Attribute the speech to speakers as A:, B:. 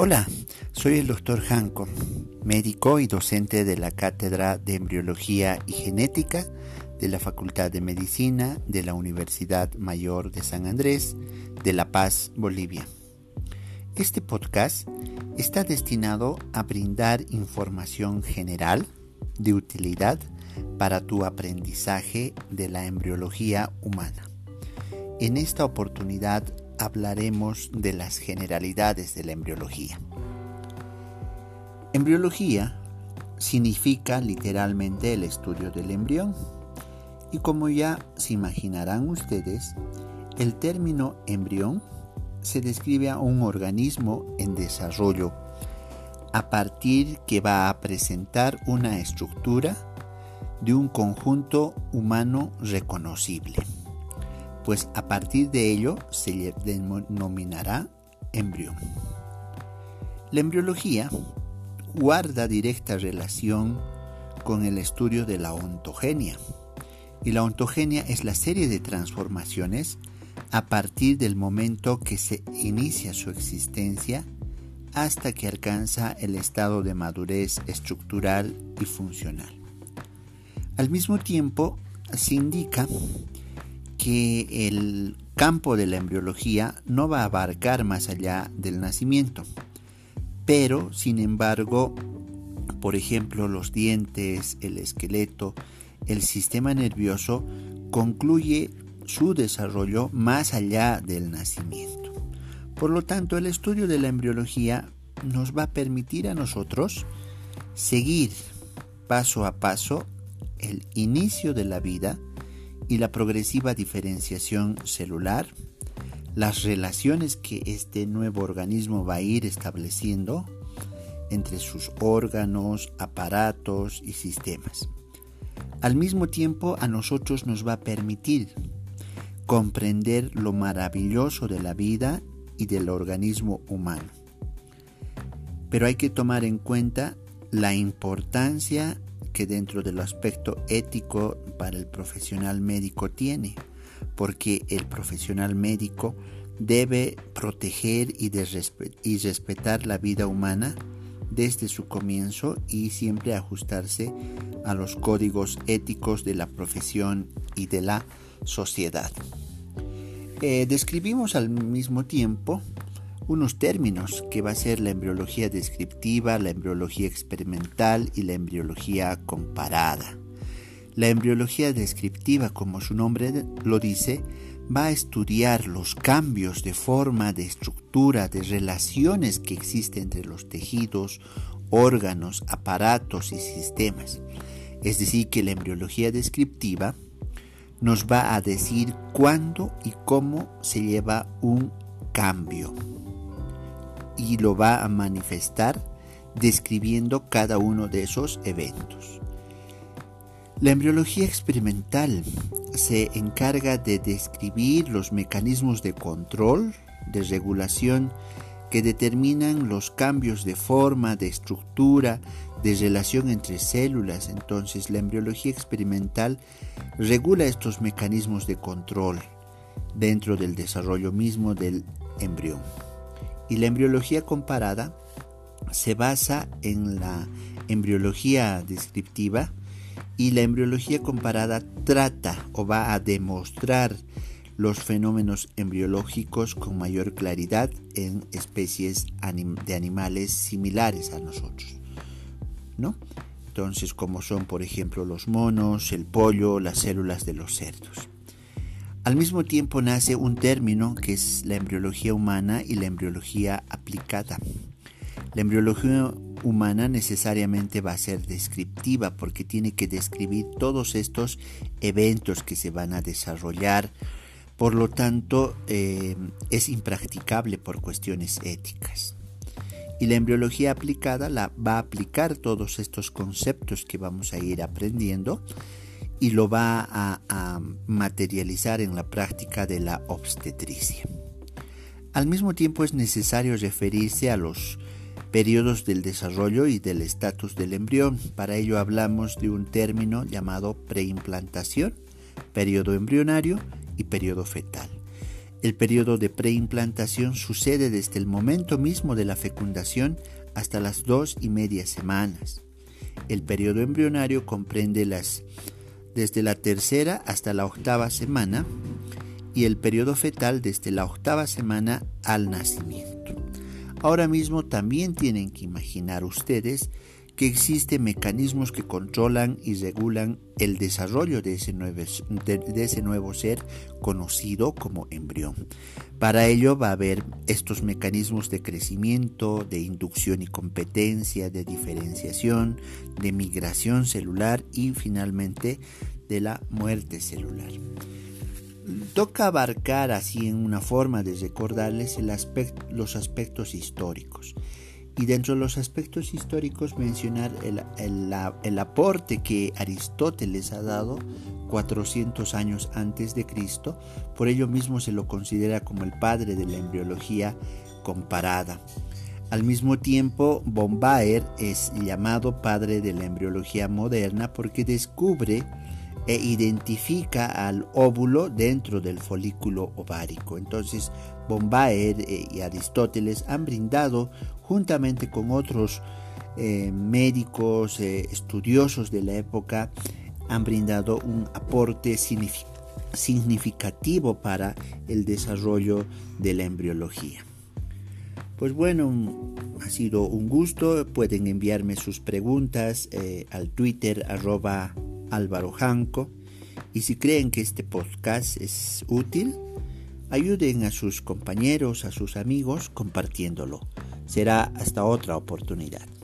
A: Hola, soy el doctor Hanco, médico y docente de la Cátedra de Embriología y Genética de la Facultad de Medicina de la Universidad Mayor de San Andrés de La Paz, Bolivia. Este podcast está destinado a brindar información general de utilidad para tu aprendizaje de la embriología humana. En esta oportunidad hablaremos de las generalidades de la embriología. Embriología significa literalmente el estudio del embrión y como ya se imaginarán ustedes, el término embrión se describe a un organismo en desarrollo a partir que va a presentar una estructura de un conjunto humano reconocible pues a partir de ello se denominará embrión. La embriología guarda directa relación con el estudio de la ontogenia. Y la ontogenia es la serie de transformaciones a partir del momento que se inicia su existencia hasta que alcanza el estado de madurez estructural y funcional. Al mismo tiempo, se indica que el campo de la embriología no va a abarcar más allá del nacimiento. Pero, sin embargo, por ejemplo, los dientes, el esqueleto, el sistema nervioso concluye su desarrollo más allá del nacimiento. Por lo tanto, el estudio de la embriología nos va a permitir a nosotros seguir paso a paso el inicio de la vida y la progresiva diferenciación celular, las relaciones que este nuevo organismo va a ir estableciendo entre sus órganos, aparatos y sistemas. Al mismo tiempo a nosotros nos va a permitir comprender lo maravilloso de la vida y del organismo humano. Pero hay que tomar en cuenta la importancia que dentro del aspecto ético para el profesional médico tiene, porque el profesional médico debe proteger y, respetar la vida humana desde su comienzo y siempre ajustarse a los códigos éticos de la profesión y de la sociedad. Eh, describimos al mismo tiempo unos términos que va a ser la embriología descriptiva, la embriología experimental y la embriología comparada. La embriología descriptiva, como su nombre lo dice, va a estudiar los cambios de forma, de estructura, de relaciones que existen entre los tejidos, órganos, aparatos y sistemas. Es decir, que la embriología descriptiva nos va a decir cuándo y cómo se lleva un cambio y lo va a manifestar describiendo cada uno de esos eventos. La embriología experimental se encarga de describir los mecanismos de control, de regulación que determinan los cambios de forma, de estructura, de relación entre células. Entonces la embriología experimental regula estos mecanismos de control dentro del desarrollo mismo del embrión. Y la embriología comparada se basa en la embriología descriptiva y la embriología comparada trata o va a demostrar los fenómenos embriológicos con mayor claridad en especies de animales similares a nosotros. ¿no? Entonces, como son, por ejemplo, los monos, el pollo, las células de los cerdos. Al mismo tiempo nace un término que es la embriología humana y la embriología aplicada. La embriología humana necesariamente va a ser descriptiva porque tiene que describir todos estos eventos que se van a desarrollar. Por lo tanto, eh, es impracticable por cuestiones éticas. Y la embriología aplicada la va a aplicar todos estos conceptos que vamos a ir aprendiendo y lo va a, materializar en la práctica de la obstetricia. Al mismo tiempo es necesario referirse a los periodos del desarrollo y del estatus del embrión. Para ello hablamos de un término llamado preimplantación, periodo embrionario y periodo fetal. El periodo de preimplantación sucede desde el momento mismo de la fecundación hasta las dos y media semanas. El periodo embrionario comprende las desde la tercera hasta la octava semana y el periodo fetal desde la octava semana al nacimiento. Ahora mismo también tienen que imaginar ustedes que existen mecanismos que controlan y regulan el desarrollo de ese, nuevo, de, ese nuevo ser conocido como embrión. Para ello va a haber estos mecanismos de crecimiento, de inducción y competencia, de diferenciación, de migración celular y finalmente de la muerte celular. Toca abarcar así en una forma de recordarles los aspectos históricos y dentro de los aspectos históricos mencionar el, aporte que Aristóteles ha dado 400 años antes de Cristo, por ello mismo se lo considera como el padre de la embriología comparada. Al mismo tiempo, Bombaer es llamado padre de la embriología moderna porque descubre e identifica al óvulo dentro del folículo ovárico. Entonces, Bombaer eh, y Aristóteles han brindado, juntamente con otros eh, médicos, eh, estudiosos de la época, han brindado un aporte significativo para el desarrollo de la embriología. Pues bueno, ha sido un gusto. Pueden enviarme sus preguntas al Twitter Álvaro Janco. Y si creen que este podcast es útil, ayuden a sus compañeros, a sus amigos compartiéndolo. Será hasta otra oportunidad.